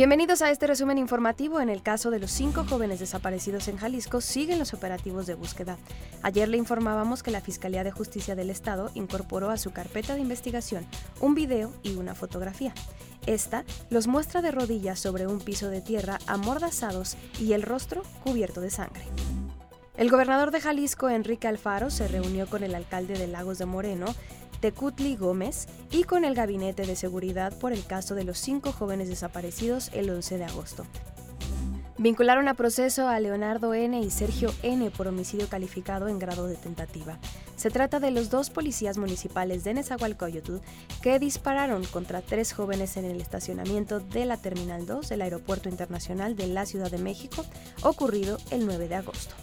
Bienvenidos a este resumen informativo. En el caso de los cinco jóvenes desaparecidos en Jalisco, siguen los operativos de búsqueda. Ayer le informábamos que la Fiscalía de Justicia del Estado incorporó a su carpeta de investigación un video y una fotografía. Esta los muestra de rodillas sobre un piso de tierra amordazados y el rostro cubierto de sangre. El gobernador de Jalisco, Enrique Alfaro, se reunió con el alcalde de Lagos de Moreno, Tecutli Gómez, y con el Gabinete de Seguridad por el caso de los cinco jóvenes desaparecidos el 11 de agosto. Vincularon a proceso a Leonardo N. y Sergio N. por homicidio calificado en grado de tentativa. Se trata de los dos policías municipales de Nezahualcóyotl que dispararon contra tres jóvenes en el estacionamiento de la Terminal 2 del Aeropuerto Internacional de la Ciudad de México, ocurrido el 9 de agosto.